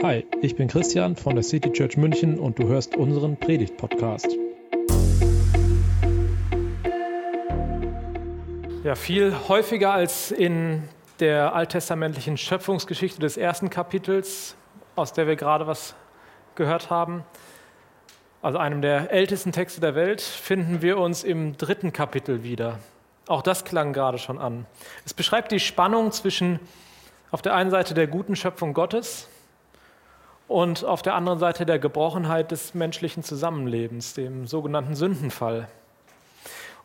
Hi, ich bin Christian von der City Church München und du hörst unseren Predigt-Podcast. Ja, viel häufiger als in der alttestamentlichen Schöpfungsgeschichte des ersten Kapitels, aus der wir gerade was gehört haben, also einem der ältesten Texte der Welt, finden wir uns im dritten Kapitel wieder. Auch das klang gerade schon an. Es beschreibt die Spannung zwischen auf der einen Seite der guten Schöpfung Gottes und auf der anderen Seite der Gebrochenheit des menschlichen Zusammenlebens, dem sogenannten Sündenfall.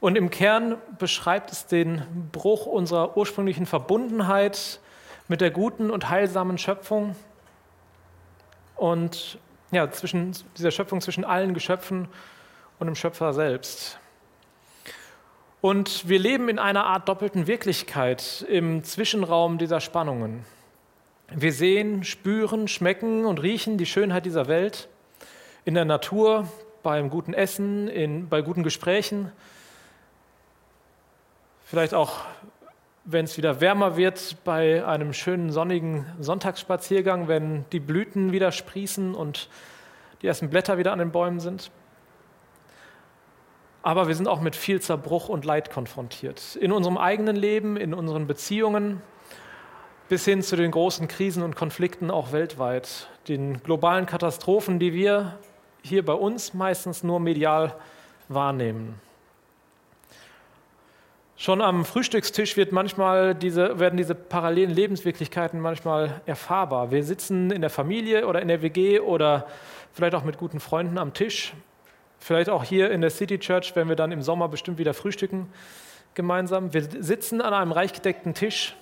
Und im Kern beschreibt es den Bruch unserer ursprünglichen Verbundenheit mit der guten und heilsamen Schöpfung und ja, zwischen dieser Schöpfung zwischen allen Geschöpfen und dem Schöpfer selbst. Und wir leben in einer Art doppelten Wirklichkeit im Zwischenraum dieser Spannungen. Wir sehen, spüren, schmecken und riechen die Schönheit dieser Welt in der Natur, beim guten Essen, in, bei guten Gesprächen. Vielleicht auch, wenn es wieder wärmer wird, bei einem schönen sonnigen Sonntagsspaziergang, wenn die Blüten wieder sprießen und die ersten Blätter wieder an den Bäumen sind. Aber wir sind auch mit viel Zerbruch und Leid konfrontiert. In unserem eigenen Leben, in unseren Beziehungen, bis hin zu den großen Krisen und Konflikten auch weltweit, den globalen Katastrophen, die wir hier bei uns meistens nur medial wahrnehmen. Schon am Frühstückstisch wird manchmal diese, werden diese parallelen Lebenswirklichkeiten manchmal erfahrbar. Wir sitzen in der Familie oder in der WG oder vielleicht auch mit guten Freunden am Tisch. Vielleicht auch hier in der City Church, wenn wir dann im Sommer bestimmt wieder frühstücken gemeinsam. Wir sitzen an einem reich gedeckten Tisch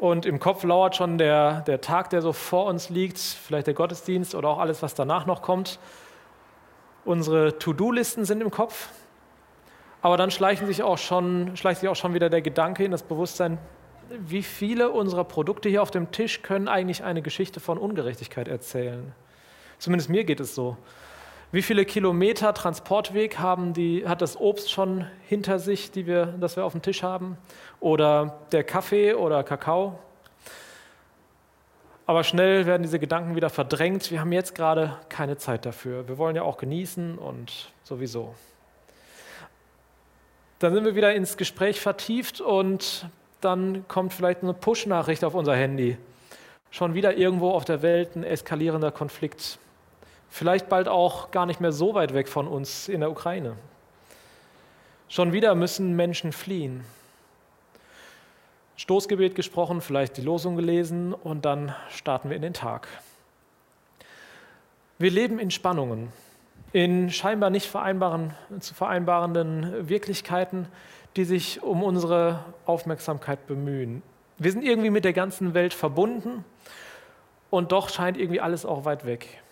und im Kopf lauert schon der, der Tag, der so vor uns liegt, vielleicht der Gottesdienst oder auch alles, was danach noch kommt. Unsere To-Do-Listen sind im Kopf, aber dann schleichen sich auch schon, schleicht sich auch schon wieder der Gedanke in das Bewusstsein, wie viele unserer Produkte hier auf dem Tisch können eigentlich eine Geschichte von Ungerechtigkeit erzählen. Zumindest mir geht es so. Wie viele Kilometer Transportweg haben die, hat das Obst schon hinter sich, die wir, das wir auf dem Tisch haben? Oder der Kaffee oder Kakao? Aber schnell werden diese Gedanken wieder verdrängt. Wir haben jetzt gerade keine Zeit dafür. Wir wollen ja auch genießen und sowieso. Dann sind wir wieder ins Gespräch vertieft und dann kommt vielleicht eine Push-Nachricht auf unser Handy. Schon wieder irgendwo auf der Welt ein eskalierender Konflikt. Vielleicht bald auch gar nicht mehr so weit weg von uns in der Ukraine. Schon wieder müssen Menschen fliehen. Stoßgebet gesprochen, vielleicht die Losung gelesen und dann starten wir in den Tag. Wir leben in Spannungen, in scheinbar nicht vereinbaren, zu vereinbarenden Wirklichkeiten, die sich um unsere Aufmerksamkeit bemühen. Wir sind irgendwie mit der ganzen Welt verbunden und doch scheint irgendwie alles auch weit weg.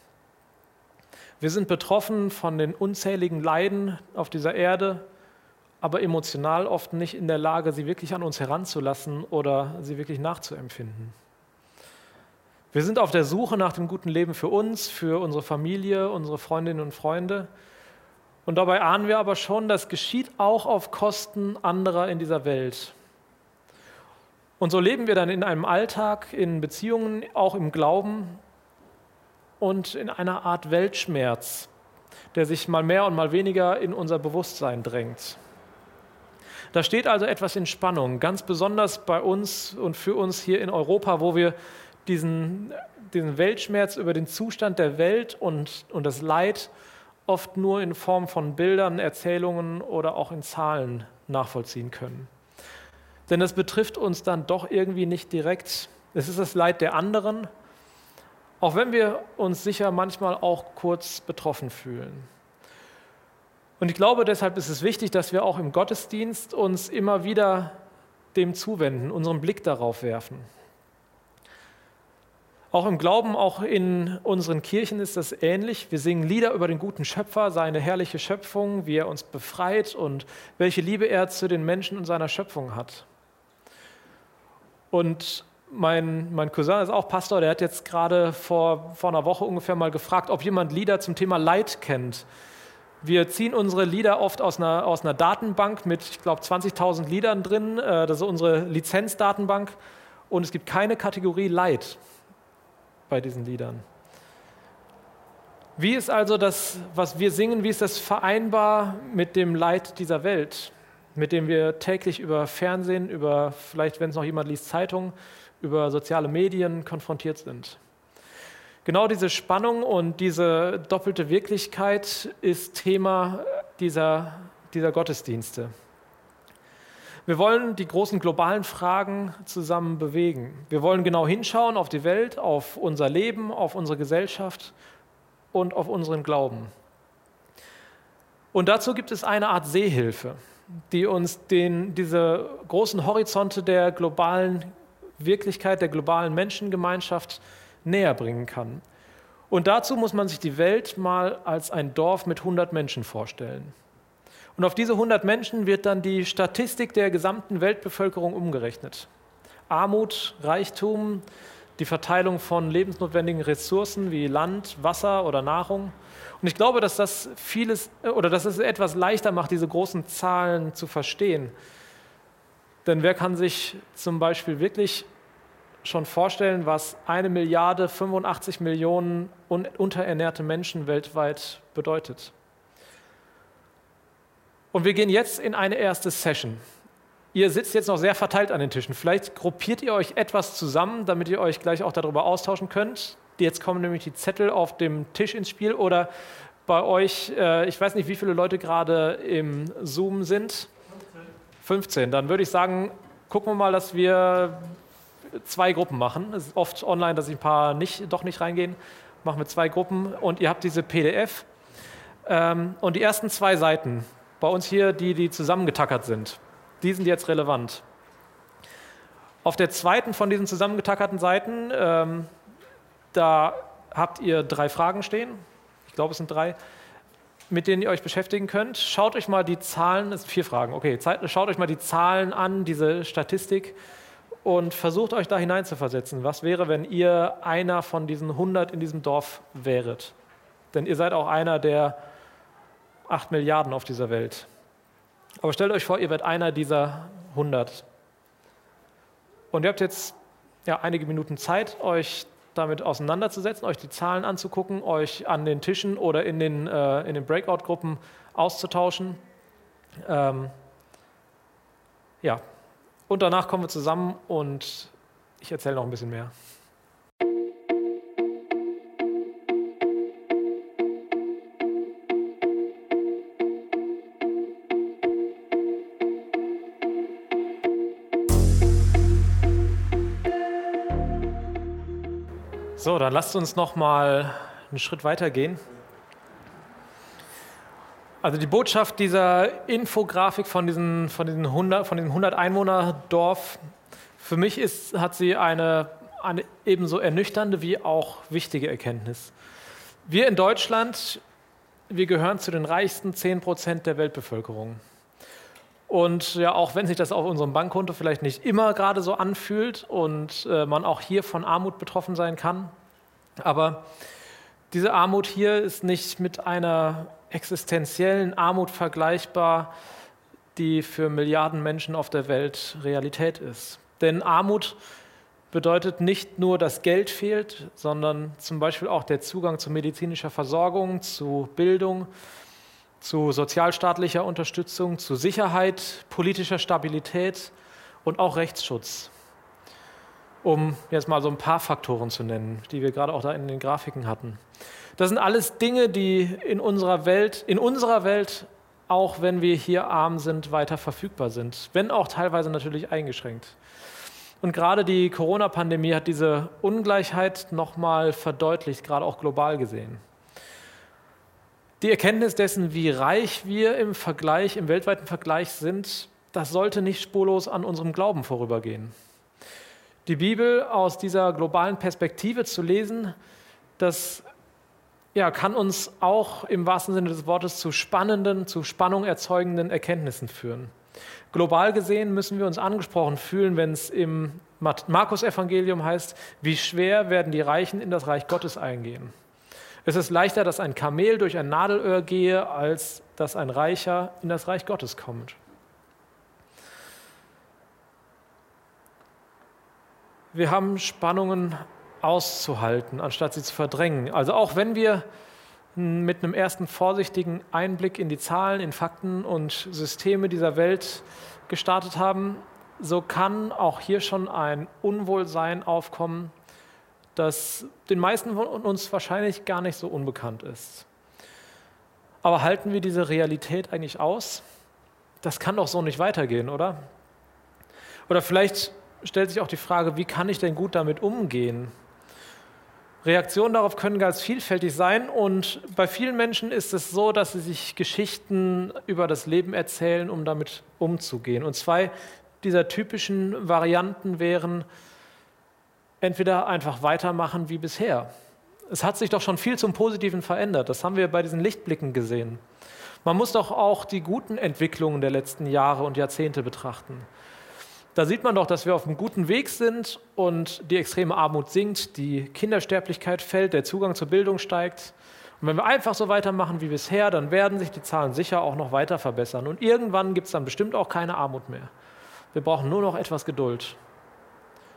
Wir sind betroffen von den unzähligen Leiden auf dieser Erde, aber emotional oft nicht in der Lage, sie wirklich an uns heranzulassen oder sie wirklich nachzuempfinden. Wir sind auf der Suche nach dem guten Leben für uns, für unsere Familie, unsere Freundinnen und Freunde. Und dabei ahnen wir aber schon, das geschieht auch auf Kosten anderer in dieser Welt. Und so leben wir dann in einem Alltag, in Beziehungen, auch im Glauben, und in einer Art Weltschmerz, der sich mal mehr und mal weniger in unser Bewusstsein drängt. Da steht also etwas in Spannung, ganz besonders bei uns und für uns hier in Europa, wo wir diesen, diesen Weltschmerz über den Zustand der Welt und, und das Leid oft nur in Form von Bildern, Erzählungen oder auch in Zahlen nachvollziehen können. Denn es betrifft uns dann doch irgendwie nicht direkt. Es ist das Leid der anderen, auch wenn wir uns sicher manchmal auch kurz betroffen fühlen. Und ich glaube, deshalb ist es wichtig, dass wir auch im Gottesdienst uns immer wieder dem zuwenden, unseren Blick darauf werfen. Auch im Glauben, auch in unseren Kirchen ist das ähnlich. Wir singen Lieder über den guten Schöpfer, seine herrliche Schöpfung, wie er uns befreit und welche Liebe er zu den Menschen und seiner Schöpfung hat. Und mein, mein Cousin ist auch Pastor, der hat jetzt gerade vor, vor einer Woche ungefähr mal gefragt, ob jemand Lieder zum Thema Leid kennt. Wir ziehen unsere Lieder oft aus einer, aus einer Datenbank mit, ich glaube, 20.000 Liedern drin. Äh, das ist unsere Lizenzdatenbank. Und es gibt keine Kategorie Leid. bei diesen Liedern. Wie ist also das, was wir singen, wie ist das vereinbar mit dem Leid dieser Welt, mit dem wir täglich über Fernsehen, über vielleicht, wenn es noch jemand liest, Zeitungen, über soziale Medien konfrontiert sind? Genau diese Spannung und diese doppelte Wirklichkeit ist Thema dieser, dieser Gottesdienste. Wir wollen die großen globalen Fragen zusammen bewegen. Wir wollen genau hinschauen auf die Welt, auf unser Leben, auf unsere Gesellschaft und auf unseren Glauben. Und dazu gibt es eine Art Seehilfe, die uns den, diese großen Horizonte der globalen Wirklichkeit, der globalen Menschengemeinschaft näher bringen kann. Und dazu muss man sich die Welt mal als ein Dorf mit 100 Menschen vorstellen. Und auf diese 100 Menschen wird dann die Statistik der gesamten Weltbevölkerung umgerechnet. Armut, Reichtum, die Verteilung von lebensnotwendigen Ressourcen wie Land, Wasser oder Nahrung. Und ich glaube, dass das vieles oder dass es etwas leichter macht, diese großen Zahlen zu verstehen. Denn wer kann sich zum Beispiel wirklich schon vorstellen, was eine Milliarde 85 Millionen unterernährte Menschen weltweit bedeutet. Und wir gehen jetzt in eine erste Session. Ihr sitzt jetzt noch sehr verteilt an den Tischen. Vielleicht gruppiert ihr euch etwas zusammen, damit ihr euch gleich auch darüber austauschen könnt. Jetzt kommen nämlich die Zettel auf dem Tisch ins Spiel oder bei euch, äh, ich weiß nicht, wie viele Leute gerade im Zoom sind. 15. 15. Dann würde ich sagen, gucken wir mal, dass wir zwei Gruppen machen. Es ist oft online, dass ich ein paar nicht, doch nicht reingehen. Machen wir zwei Gruppen und ihr habt diese PDF. Ähm, und die ersten zwei Seiten, bei uns hier die, die zusammengetackert sind, die sind jetzt relevant. Auf der zweiten von diesen zusammengetackerten Seiten, ähm, da habt ihr drei Fragen stehen. Ich glaube, es sind drei mit denen ihr euch beschäftigen könnt. Schaut euch mal die Zahlen, es sind vier Fragen, okay, schaut euch mal die Zahlen an, diese Statistik und versucht euch da hineinzuversetzen. Was wäre, wenn ihr einer von diesen 100 in diesem Dorf wäret? Denn ihr seid auch einer der 8 Milliarden auf dieser Welt. Aber stellt euch vor, ihr werdet einer dieser 100. Und ihr habt jetzt ja, einige Minuten Zeit, euch damit auseinanderzusetzen, euch die Zahlen anzugucken, euch an den Tischen oder in den, äh, in den Breakout-Gruppen auszutauschen. Ähm, ja, und danach kommen wir zusammen und ich erzähle noch ein bisschen mehr. So, dann lasst uns noch mal einen Schritt weiter gehen. Also die Botschaft dieser Infografik von, diesen, von, diesen 100, von diesem 100 Einwohner Dorf, für mich ist, hat sie eine, eine ebenso ernüchternde wie auch wichtige Erkenntnis. Wir in Deutschland, wir gehören zu den reichsten 10 Prozent der Weltbevölkerung. Und ja, auch wenn sich das auf unserem Bankkonto vielleicht nicht immer gerade so anfühlt und äh, man auch hier von Armut betroffen sein kann, aber diese Armut hier ist nicht mit einer existenziellen Armut vergleichbar, die für Milliarden Menschen auf der Welt Realität ist. Denn Armut bedeutet nicht nur, dass Geld fehlt, sondern zum Beispiel auch der Zugang zu medizinischer Versorgung, zu Bildung, zu sozialstaatlicher Unterstützung, zu Sicherheit, politischer Stabilität und auch Rechtsschutz. Um jetzt mal so ein paar Faktoren zu nennen, die wir gerade auch da in den Grafiken hatten. Das sind alles Dinge, die in unserer Welt, in unserer Welt, auch wenn wir hier arm sind, weiter verfügbar sind, wenn auch teilweise natürlich eingeschränkt. Und gerade die Corona-Pandemie hat diese Ungleichheit nochmal verdeutlicht, gerade auch global gesehen. Die Erkenntnis dessen, wie reich wir im Vergleich, im weltweiten Vergleich sind, das sollte nicht spurlos an unserem Glauben vorübergehen. Die Bibel aus dieser globalen Perspektive zu lesen, das ja, kann uns auch im wahrsten Sinne des Wortes zu spannenden, zu Spannung erzeugenden Erkenntnissen führen. Global gesehen müssen wir uns angesprochen fühlen, wenn es im Markus-Evangelium heißt, wie schwer werden die Reichen in das Reich Gottes eingehen. Es ist leichter, dass ein Kamel durch ein Nadelöhr gehe, als dass ein Reicher in das Reich Gottes kommt. Wir haben Spannungen auszuhalten, anstatt sie zu verdrängen. Also auch wenn wir mit einem ersten vorsichtigen Einblick in die Zahlen, in Fakten und Systeme dieser Welt gestartet haben, so kann auch hier schon ein Unwohlsein aufkommen, das den meisten von uns wahrscheinlich gar nicht so unbekannt ist. Aber halten wir diese Realität eigentlich aus? Das kann doch so nicht weitergehen, oder? Oder vielleicht stellt sich auch die Frage, wie kann ich denn gut damit umgehen? Reaktionen darauf können ganz vielfältig sein und bei vielen Menschen ist es so, dass sie sich Geschichten über das Leben erzählen, um damit umzugehen. Und zwei dieser typischen Varianten wären entweder einfach weitermachen wie bisher. Es hat sich doch schon viel zum Positiven verändert. Das haben wir bei diesen Lichtblicken gesehen. Man muss doch auch die guten Entwicklungen der letzten Jahre und Jahrzehnte betrachten. Da sieht man doch, dass wir auf einem guten Weg sind und die extreme Armut sinkt, die Kindersterblichkeit fällt, der Zugang zur Bildung steigt. Und wenn wir einfach so weitermachen wie bisher, dann werden sich die Zahlen sicher auch noch weiter verbessern. Und irgendwann gibt es dann bestimmt auch keine Armut mehr. Wir brauchen nur noch etwas Geduld.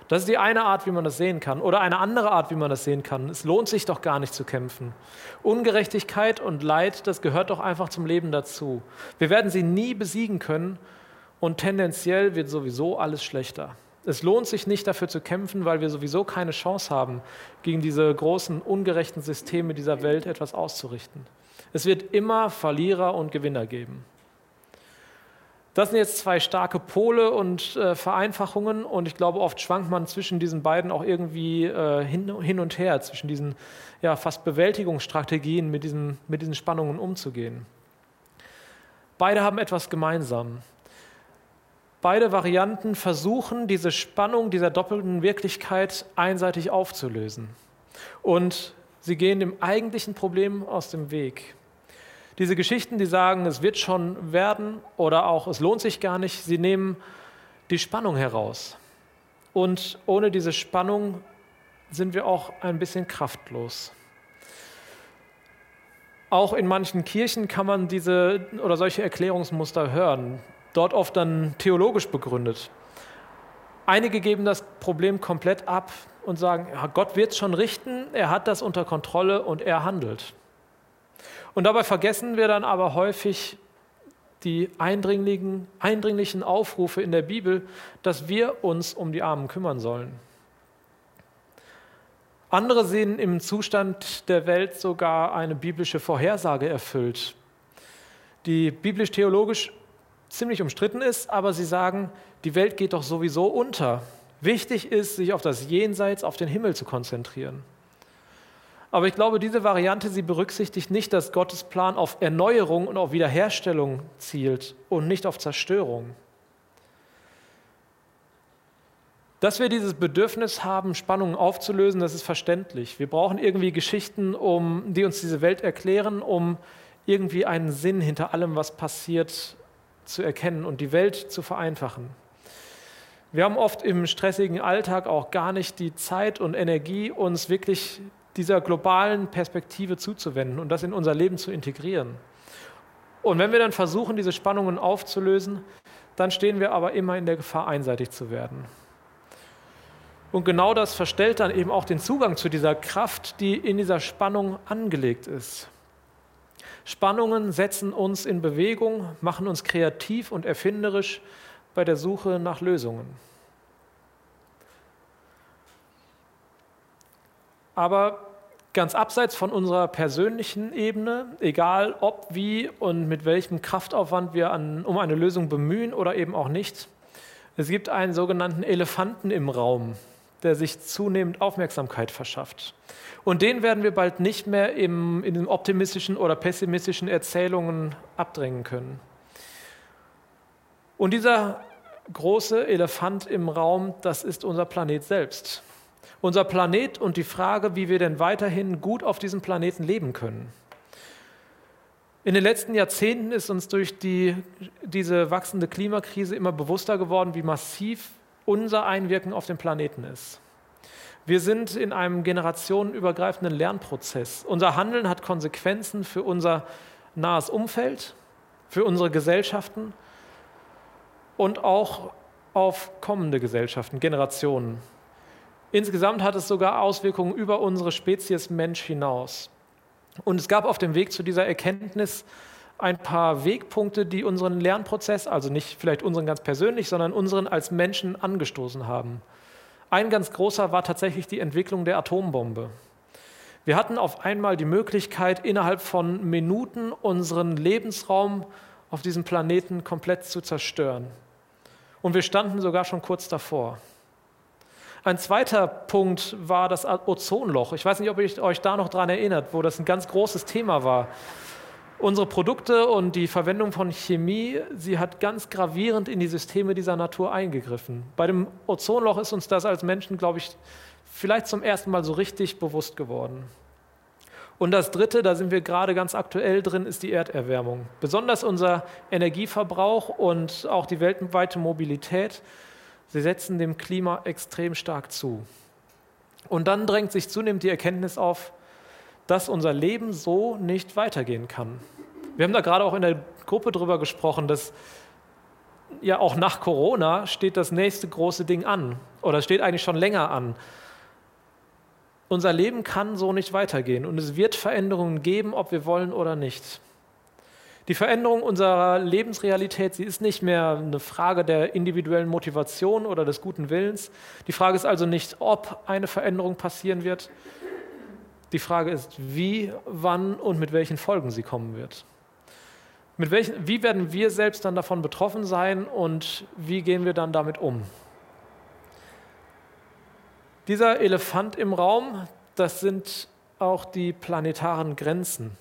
Das ist die eine Art, wie man das sehen kann. Oder eine andere Art, wie man das sehen kann. Es lohnt sich doch gar nicht zu kämpfen. Ungerechtigkeit und Leid, das gehört doch einfach zum Leben dazu. Wir werden sie nie besiegen können und tendenziell wird sowieso alles schlechter. Es lohnt sich nicht dafür zu kämpfen, weil wir sowieso keine Chance haben, gegen diese großen ungerechten Systeme dieser Welt etwas auszurichten. Es wird immer Verlierer und Gewinner geben. Das sind jetzt zwei starke Pole und äh, Vereinfachungen und ich glaube, oft schwankt man zwischen diesen beiden auch irgendwie äh, hin, hin, und her, zwischen diesen ja, fast Bewältigungsstrategien, mit diesen, mit diesen Spannungen umzugehen. Beide haben etwas gemeinsam. Beide Varianten versuchen, diese Spannung dieser doppelten Wirklichkeit einseitig aufzulösen. Und sie gehen dem eigentlichen Problem aus dem Weg. Diese Geschichten, die sagen, es wird schon werden oder auch es lohnt sich gar nicht, sie nehmen die Spannung heraus. Und ohne diese Spannung sind wir auch ein bisschen kraftlos. Auch in manchen Kirchen kann man diese oder solche Erklärungsmuster hören dort oft dann theologisch begründet. Einige geben das Problem komplett ab und sagen, ja, Gott wird es schon richten, er hat das unter Kontrolle und er handelt. Und dabei vergessen wir dann aber häufig die eindringlichen, eindringlichen Aufrufe in der Bibel, dass wir uns um die Armen kümmern sollen. Andere sehen im Zustand der Welt sogar eine biblische Vorhersage erfüllt, die biblisch-theologisch ziemlich umstritten ist, aber sie sagen, die Welt geht doch sowieso unter. Wichtig ist, sich auf das Jenseits, auf den Himmel zu konzentrieren. Aber ich glaube, diese Variante, sie berücksichtigt nicht, dass Gottes Plan auf Erneuerung und auf Wiederherstellung zielt und nicht auf Zerstörung. Dass wir dieses Bedürfnis haben, Spannungen aufzulösen, das ist verständlich. Wir brauchen irgendwie Geschichten, um, die uns diese Welt erklären, um irgendwie einen Sinn hinter allem, was passiert, zu erkennen und die Welt zu vereinfachen. Wir haben oft im stressigen Alltag auch gar nicht die Zeit und Energie, uns wirklich dieser globalen Perspektive zuzuwenden und das in unser Leben zu integrieren. Und wenn wir dann versuchen, diese Spannungen aufzulösen, dann stehen wir aber immer in der Gefahr, einseitig zu werden. Und genau das verstellt dann eben auch den Zugang zu dieser Kraft, die in dieser Spannung angelegt ist. Spannungen setzen uns in Bewegung, machen uns kreativ und erfinderisch bei der Suche nach Lösungen. Aber ganz abseits von unserer persönlichen Ebene, egal ob, wie und mit welchem Kraftaufwand wir an, um eine Lösung bemühen oder eben auch nicht, es gibt einen sogenannten Elefanten im Raum, der sich zunehmend Aufmerksamkeit verschafft. Und den werden wir bald nicht mehr im, in den optimistischen oder pessimistischen Erzählungen abdrängen können. Und dieser große Elefant im Raum, das ist unser Planet selbst. Unser Planet und die Frage, wie wir denn weiterhin gut auf diesem Planeten leben können. In den letzten Jahrzehnten ist uns durch die, diese wachsende Klimakrise immer bewusster geworden, wie massiv unser Einwirken auf den Planeten ist. Wir sind in einem generationenübergreifenden Lernprozess. Unser Handeln hat Konsequenzen für unser nahes Umfeld, für unsere Gesellschaften und auch auf kommende Gesellschaften, Generationen. Insgesamt hat es sogar Auswirkungen über unsere Spezies Mensch hinaus. Und es gab auf dem Weg zu dieser Erkenntnis ein paar Wegpunkte, die unseren Lernprozess, also nicht vielleicht unseren ganz persönlich, sondern unseren als Menschen angestoßen haben. Ein ganz großer war tatsächlich die Entwicklung der Atombombe. Wir hatten auf einmal die Möglichkeit, innerhalb von Minuten unseren Lebensraum auf diesem Planeten komplett zu zerstören. Und wir standen sogar schon kurz davor. Ein zweiter Punkt war das Ozonloch. Ich weiß nicht, ob ihr euch da noch daran erinnert, wo das ein ganz großes Thema war. Unsere Produkte und die Verwendung von Chemie, sie hat ganz gravierend in die Systeme dieser Natur eingegriffen. Bei dem Ozonloch ist uns das als Menschen, glaube ich, vielleicht zum ersten Mal so richtig bewusst geworden. Und das Dritte, da sind wir gerade ganz aktuell drin, ist die Erderwärmung. Besonders unser Energieverbrauch und auch die weltweite Mobilität Sie setzen dem Klima extrem stark zu. Und dann drängt sich zunehmend die Erkenntnis auf, dass unser Leben so nicht weitergehen kann. Wir haben da gerade auch in der Gruppe drüber gesprochen, dass ja auch nach Corona steht das nächste große Ding an oder steht eigentlich schon länger an. Unser Leben kann so nicht weitergehen und es wird Veränderungen geben, ob wir wollen oder nicht. Die Veränderung unserer Lebensrealität, sie ist nicht mehr eine Frage der individuellen Motivation oder des guten Willens. Die Frage ist also nicht, ob eine Veränderung passieren wird. Die Frage ist, wie, wann und mit welchen Folgen sie kommen wird. Mit welchen, wie werden wir selbst dann davon betroffen sein und wie gehen wir dann damit um? Dieser Elefant im Raum, das sind auch die planetaren Grenzen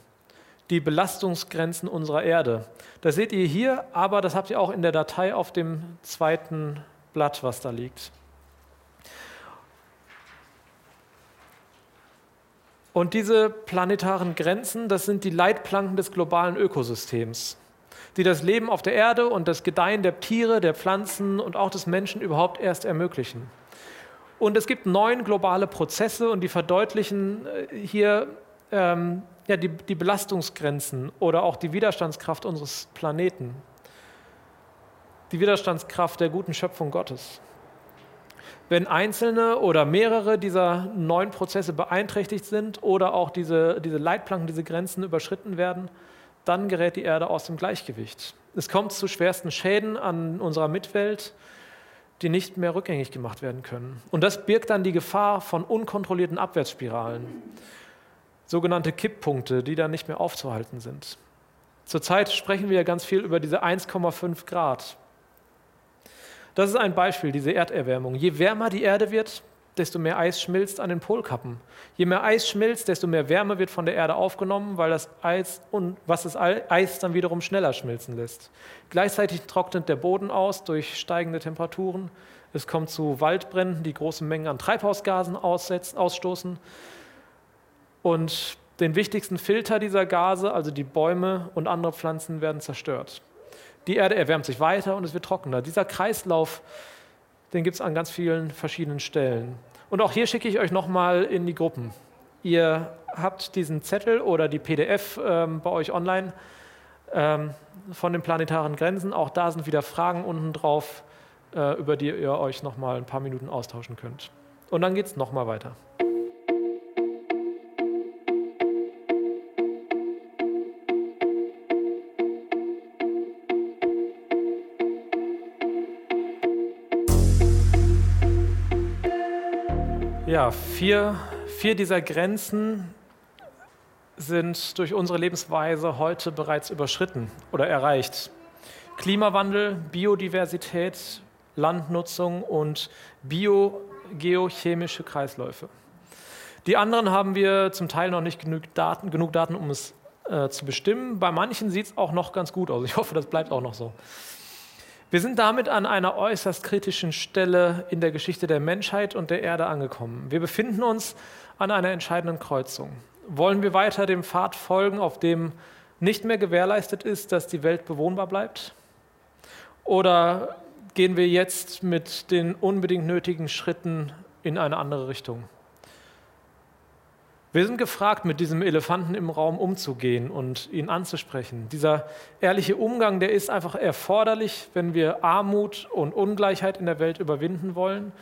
die Belastungsgrenzen unserer Erde. Das seht ihr hier, aber das habt ihr auch in der Datei auf dem zweiten Blatt, was da liegt. Und diese planetaren Grenzen, das sind die Leitplanken des globalen Ökosystems, die das Leben auf der Erde und das Gedeihen der Tiere, der Pflanzen und auch des Menschen überhaupt erst ermöglichen. Und es gibt neun globale Prozesse und die verdeutlichen äh, hier ähm, ja, die, die Belastungsgrenzen oder auch die Widerstandskraft unseres Planeten, die Widerstandskraft der guten Schöpfung Gottes. Wenn einzelne oder mehrere dieser neuen Prozesse beeinträchtigt sind oder auch diese, diese Leitplanken, diese Grenzen überschritten werden, dann gerät die Erde aus dem Gleichgewicht. Es kommt zu schwersten Schäden an unserer Mitwelt, die nicht mehr rückgängig gemacht werden können. Und das birgt dann die Gefahr von unkontrollierten Abwärtsspiralen sogenannte Kipppunkte, die dann nicht mehr aufzuhalten sind. Zurzeit sprechen wir ja ganz viel über diese 1,5 Grad. Das ist ein Beispiel, diese Erderwärmung. Je wärmer die Erde wird, desto mehr Eis schmilzt an den Polkappen. Je mehr Eis schmilzt, desto mehr Wärme wird von der Erde aufgenommen, weil das Eis und was das Eis dann wiederum schneller schmilzen lässt. Gleichzeitig trocknet der Boden aus durch steigende Temperaturen. Es kommt zu Waldbränden, die große Mengen an Treibhausgasen ausstoßen. Und den wichtigsten Filter dieser Gase, also die Bäume und andere Pflanzen, werden zerstört. Die Erde erwärmt sich weiter und es wird trockener. Dieser Kreislauf, den gibt es an ganz vielen verschiedenen Stellen. Und auch hier schicke ich euch nochmal in die Gruppen. Ihr habt diesen Zettel oder die PDF ähm, bei euch online ähm, von den planetaren Grenzen. Auch da sind wieder Fragen unten drauf, äh, über die ihr euch nochmal ein paar Minuten austauschen könnt. Und dann geht es nochmal weiter. Ja, vier, vier dieser Grenzen sind durch unsere Lebensweise heute bereits überschritten oder erreicht. Klimawandel, Biodiversität, Landnutzung und biogeochemische Kreisläufe. Die anderen haben wir zum Teil noch nicht genug Daten, genug Daten um es äh, zu bestimmen. Bei manchen sieht es auch noch ganz gut aus. Ich hoffe, das bleibt auch noch so. Wir sind damit an einer äußerst kritischen Stelle in der Geschichte der Menschheit und der Erde angekommen. Wir befinden uns an einer entscheidenden Kreuzung. Wollen wir weiter dem Pfad folgen, auf dem nicht mehr gewährleistet ist, dass die Welt bewohnbar bleibt? Oder gehen wir jetzt mit den unbedingt nötigen Schritten in eine andere Richtung? Wir sind gefragt, mit diesem Elefanten im Raum umzugehen und ihn anzusprechen. Dieser ehrliche Umgang, der ist einfach erforderlich, wenn wir Armut und Ungleichheit in der Welt überwinden wollen.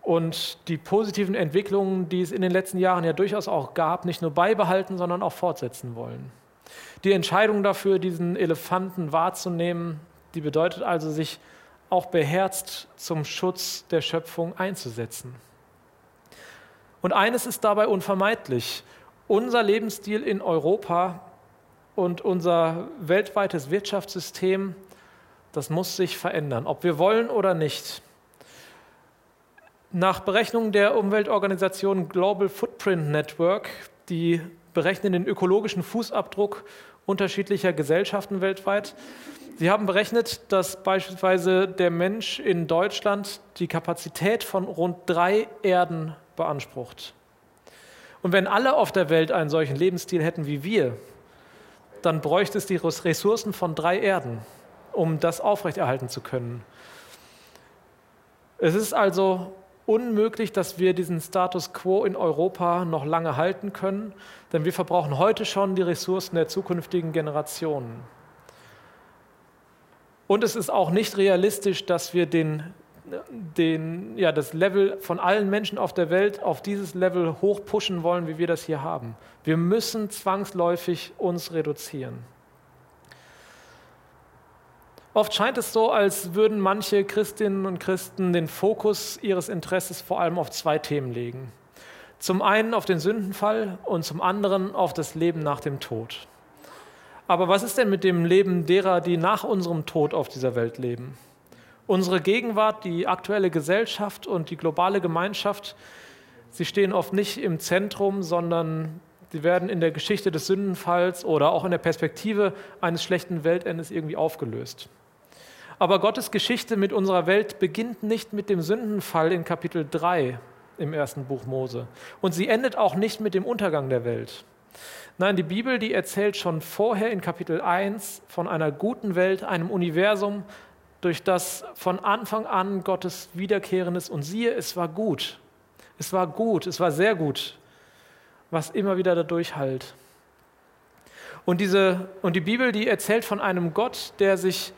und die positiven Entwicklungen, die es in den letzten Jahren ja durchaus auch gab, nicht nur beibehalten, sondern auch fortsetzen wollen. Die Entscheidung dafür, diesen Elefanten wahrzunehmen, die bedeutet also, sich auch beherzt zum Schutz der Schöpfung einzusetzen. Und eines ist dabei unvermeidlich. Unser Lebensstil in Europa und unser weltweites Wirtschaftssystem, das muss sich verändern, ob wir wollen oder nicht. Nach Berechnungen der Umweltorganisation Global Footprint Network, die berechnen den ökologischen Fußabdruck unterschiedlicher Gesellschaften weltweit, Sie haben berechnet, dass beispielsweise der Mensch in Deutschland die Kapazität von rund drei Erden beansprucht. Und wenn alle auf der Welt einen solchen Lebensstil hätten wie wir, dann bräuchte es die Ressourcen von drei Erden, um das aufrechterhalten zu können. Es ist also unmöglich, dass wir diesen Status quo in Europa noch lange halten können, denn wir verbrauchen heute schon die Ressourcen der zukünftigen Generationen. Und es ist auch nicht realistisch, dass wir den, den, ja, das Level von allen Menschen auf der Welt auf dieses Level hoch pushen wollen, wie wir das hier haben. Wir müssen zwangsläufig uns reduzieren. Oft scheint es so, als würden manche Christinnen und Christen den Fokus ihres Interesses vor allem auf zwei Themen legen. Zum einen auf den Sündenfall und zum anderen auf das Leben nach dem Tod. Aber was ist denn mit dem Leben derer, die nach unserem Tod auf dieser Welt leben? Unsere Gegenwart, die aktuelle Gesellschaft und die globale Gemeinschaft, sie stehen oft nicht im Zentrum, sondern sie werden in der Geschichte des Sündenfalls oder auch in der Perspektive eines schlechten Weltendes irgendwie aufgelöst. Aber Gottes Geschichte mit unserer Welt beginnt nicht mit dem Sündenfall in Kapitel 3 im ersten Buch Mose. Und sie endet auch nicht mit dem Untergang der Welt. Nein, die Bibel, die erzählt schon vorher in Kapitel 1 von einer guten Welt, einem Universum, durch das von Anfang an Gottes wiederkehrendes und siehe, es war gut. Es war gut, es war sehr gut, was immer wieder dadurch halt. Und, diese, und die Bibel, die erzählt von einem Gott, der sich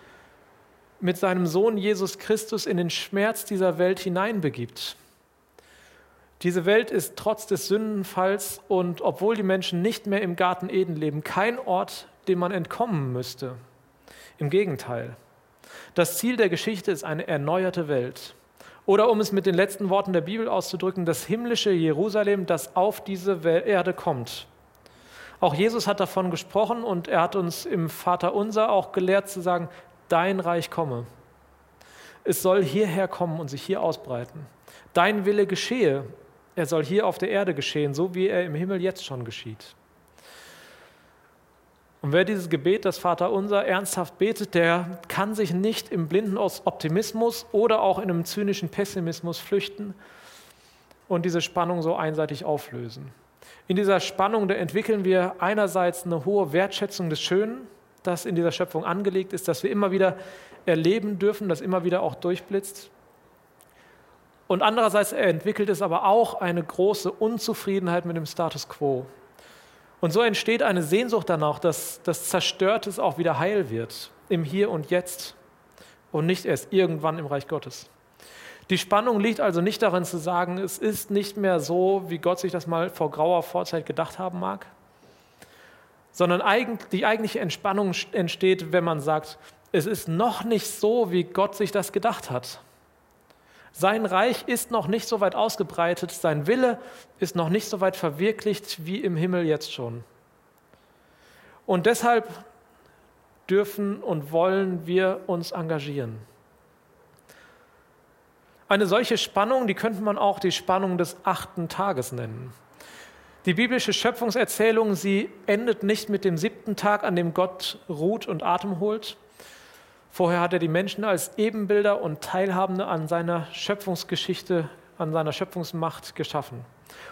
mit seinem Sohn Jesus Christus in den Schmerz dieser Welt hineinbegibt. Diese Welt ist trotz des Sündenfalls und obwohl die Menschen nicht mehr im Garten Eden leben, kein Ort, dem man entkommen müsste. Im Gegenteil. Das Ziel der Geschichte ist eine erneuerte Welt. Oder um es mit den letzten Worten der Bibel auszudrücken, das himmlische Jerusalem, das auf diese Erde kommt. Auch Jesus hat davon gesprochen und er hat uns im Vater unser auch gelehrt zu sagen, dein Reich komme. Es soll hierher kommen und sich hier ausbreiten. Dein Wille geschehe. Er soll hier auf der Erde geschehen, so wie er im Himmel jetzt schon geschieht. Und wer dieses Gebet, das Vaterunser, ernsthaft betet, der kann sich nicht im blinden Optimismus oder auch in einem zynischen Pessimismus flüchten und diese Spannung so einseitig auflösen. In dieser Spannung, entwickeln wir einerseits eine hohe Wertschätzung des Schönen, das in dieser Schöpfung angelegt ist, dass wir immer wieder erleben dürfen, das immer wieder auch durchblitzt. Und andererseits entwickelt es aber auch eine große Unzufriedenheit mit dem Status quo. Und so entsteht eine Sehnsucht danach, dass das Zerstörtes auch wieder heil wird, im Hier und Jetzt und nicht erst irgendwann im Reich Gottes. Die Spannung liegt also nicht darin zu sagen, es ist nicht mehr so, wie Gott sich das mal vor grauer Vorzeit gedacht haben mag, sondern die eigentliche Entspannung entsteht, wenn man sagt, es ist noch nicht so, wie Gott sich das gedacht hat. Sein Reich ist noch nicht so weit ausgebreitet, sein Wille ist noch nicht so weit verwirklicht wie im Himmel jetzt schon. Und deshalb dürfen und wollen wir uns engagieren. Eine solche Spannung, die könnte man auch die Spannung des achten Tages nennen. Die biblische Schöpfungserzählung, sie endet nicht mit dem siebten Tag, an dem Gott ruht und Atem holt. Vorher hat er die Menschen als Ebenbilder und Teilhabende an seiner Schöpfungsgeschichte, an seiner Schöpfungsmacht geschaffen.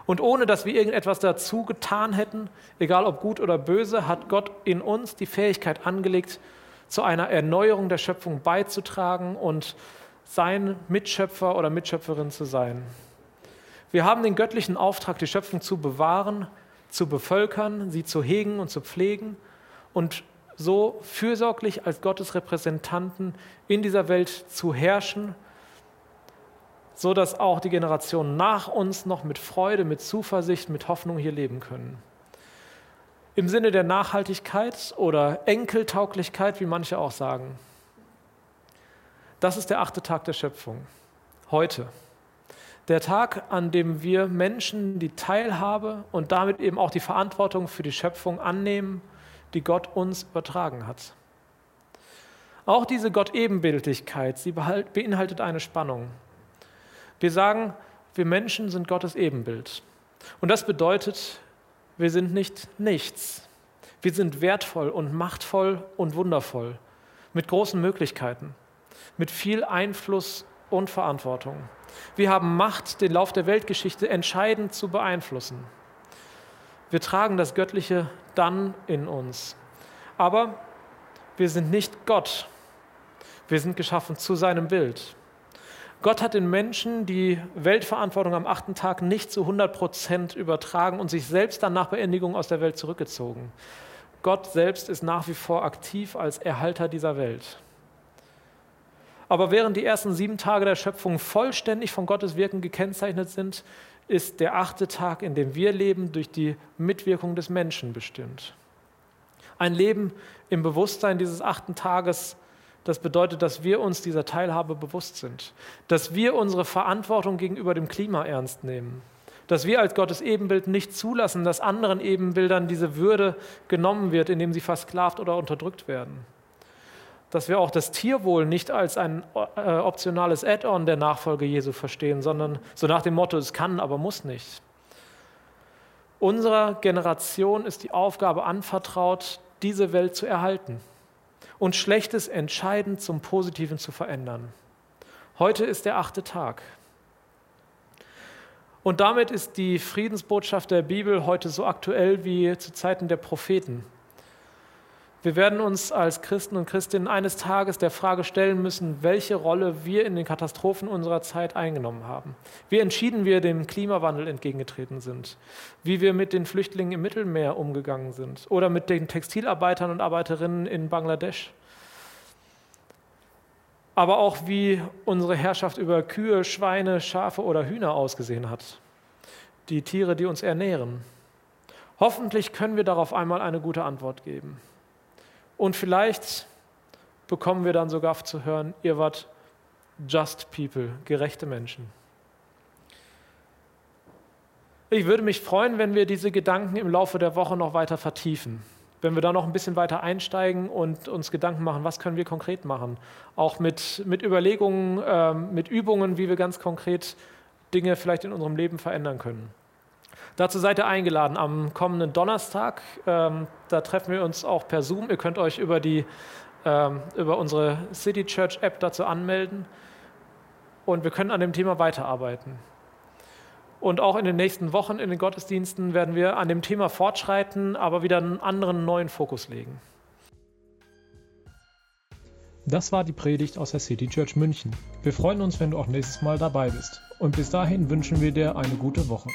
Und ohne dass wir irgendetwas dazu getan hätten, egal ob gut oder böse, hat Gott in uns die Fähigkeit angelegt, zu einer Erneuerung der Schöpfung beizutragen und sein Mitschöpfer oder Mitschöpferin zu sein. Wir haben den göttlichen Auftrag, die Schöpfung zu bewahren, zu bevölkern, sie zu hegen und zu pflegen und so fürsorglich als Gottes Repräsentanten in dieser Welt zu herrschen so dass auch die Generationen nach uns noch mit Freude, mit Zuversicht, mit Hoffnung hier leben können. Im Sinne der Nachhaltigkeit oder Enkeltauglichkeit, wie manche auch sagen. Das ist der achte Tag der Schöpfung. Heute. Der Tag, an dem wir Menschen die Teilhabe und damit eben auch die Verantwortung für die Schöpfung annehmen, die Gott uns übertragen hat. Auch diese Gott-Ebenbildlichkeit, sie beinhaltet eine Spannung. Wir sagen, wir Menschen sind Gottes Ebenbild. Und das bedeutet, wir sind nicht nichts. Wir sind wertvoll und machtvoll und wundervoll, mit großen Möglichkeiten, mit viel Einfluss und Verantwortung. Wir haben Macht, den Lauf der Weltgeschichte entscheidend zu beeinflussen. Wir tragen das Göttliche dann in uns. Aber wir sind nicht Gott. Wir sind geschaffen zu seinem Bild. Gott hat den Menschen die Weltverantwortung am achten Tag nicht zu 100 Prozent übertragen und sich selbst dann nach Beendigung aus der Welt zurückgezogen. Gott selbst ist nach wie vor aktiv als Erhalter dieser Welt. Aber während die ersten sieben Tage der Schöpfung vollständig von Gottes Wirken gekennzeichnet sind, ist der achte Tag, in dem wir leben, durch die Mitwirkung des Menschen bestimmt. Ein Leben im Bewusstsein dieses achten Tages das bedeutet, dass wir uns dieser Teilhabe bewusst sind, dass wir unsere Verantwortung gegenüber dem Klima ernst nehmen, dass wir als Gottes Ebenbild nicht zulassen, dass anderen Ebenbildern diese Würde genommen wird, indem sie versklavt oder unterdrückt werden. Dass wir auch das Tierwohl nicht als ein äh, optionales Add-on der Nachfolge Jesu verstehen, sondern so nach dem Motto, es kann, aber muss nicht. Unserer Generation ist die Aufgabe anvertraut, diese Welt zu erhalten und Schlechtes entscheidend zum Positiven zu verändern. Heute ist der achte Tag. Und damit ist die Friedensbotschaft der Bibel heute so aktuell wie zu Zeiten der Propheten. Wir werden uns als Christen und Christinnen eines Tages der Frage stellen müssen, welche Rolle wir in den Katastrophen unserer Zeit eingenommen haben. Wie entschieden wir dem Klimawandel entgegengetreten sind. Wie wir mit den Flüchtlingen im Mittelmeer umgegangen sind. Oder mit den Textilarbeitern und Arbeiterinnen in Bangladesch. Aber auch wie unsere Herrschaft über Kühe, Schweine, Schafe oder Hühner ausgesehen hat. Die Tiere, die uns ernähren. Hoffentlich können wir darauf einmal eine gute Antwort geben. Und vielleicht bekommen wir dann sogar zu hören, ihr wart just people, gerechte Menschen. Ich würde mich freuen, wenn wir diese Gedanken im Laufe der Woche noch weiter vertiefen. Wenn wir da noch ein bisschen weiter einsteigen und uns Gedanken machen, was können wir konkret machen. Auch mit, mit Überlegungen, äh, mit Übungen, wie wir ganz konkret Dinge vielleicht in unserem Leben verändern können. Dazu seid ihr eingeladen am kommenden Donnerstag. Ähm, da treffen wir uns auch per Zoom. Ihr könnt euch über, die, ähm, über unsere City Church App dazu anmelden und wir können an dem Thema weiterarbeiten. Und auch in den nächsten Wochen in den Gottesdiensten werden wir an dem Thema fortschreiten, aber wieder einen anderen neuen Fokus legen. Das war die Predigt aus der City Church München. Wir freuen uns, wenn du auch nächstes Mal dabei bist. Und bis dahin wünschen wir dir eine gute Woche.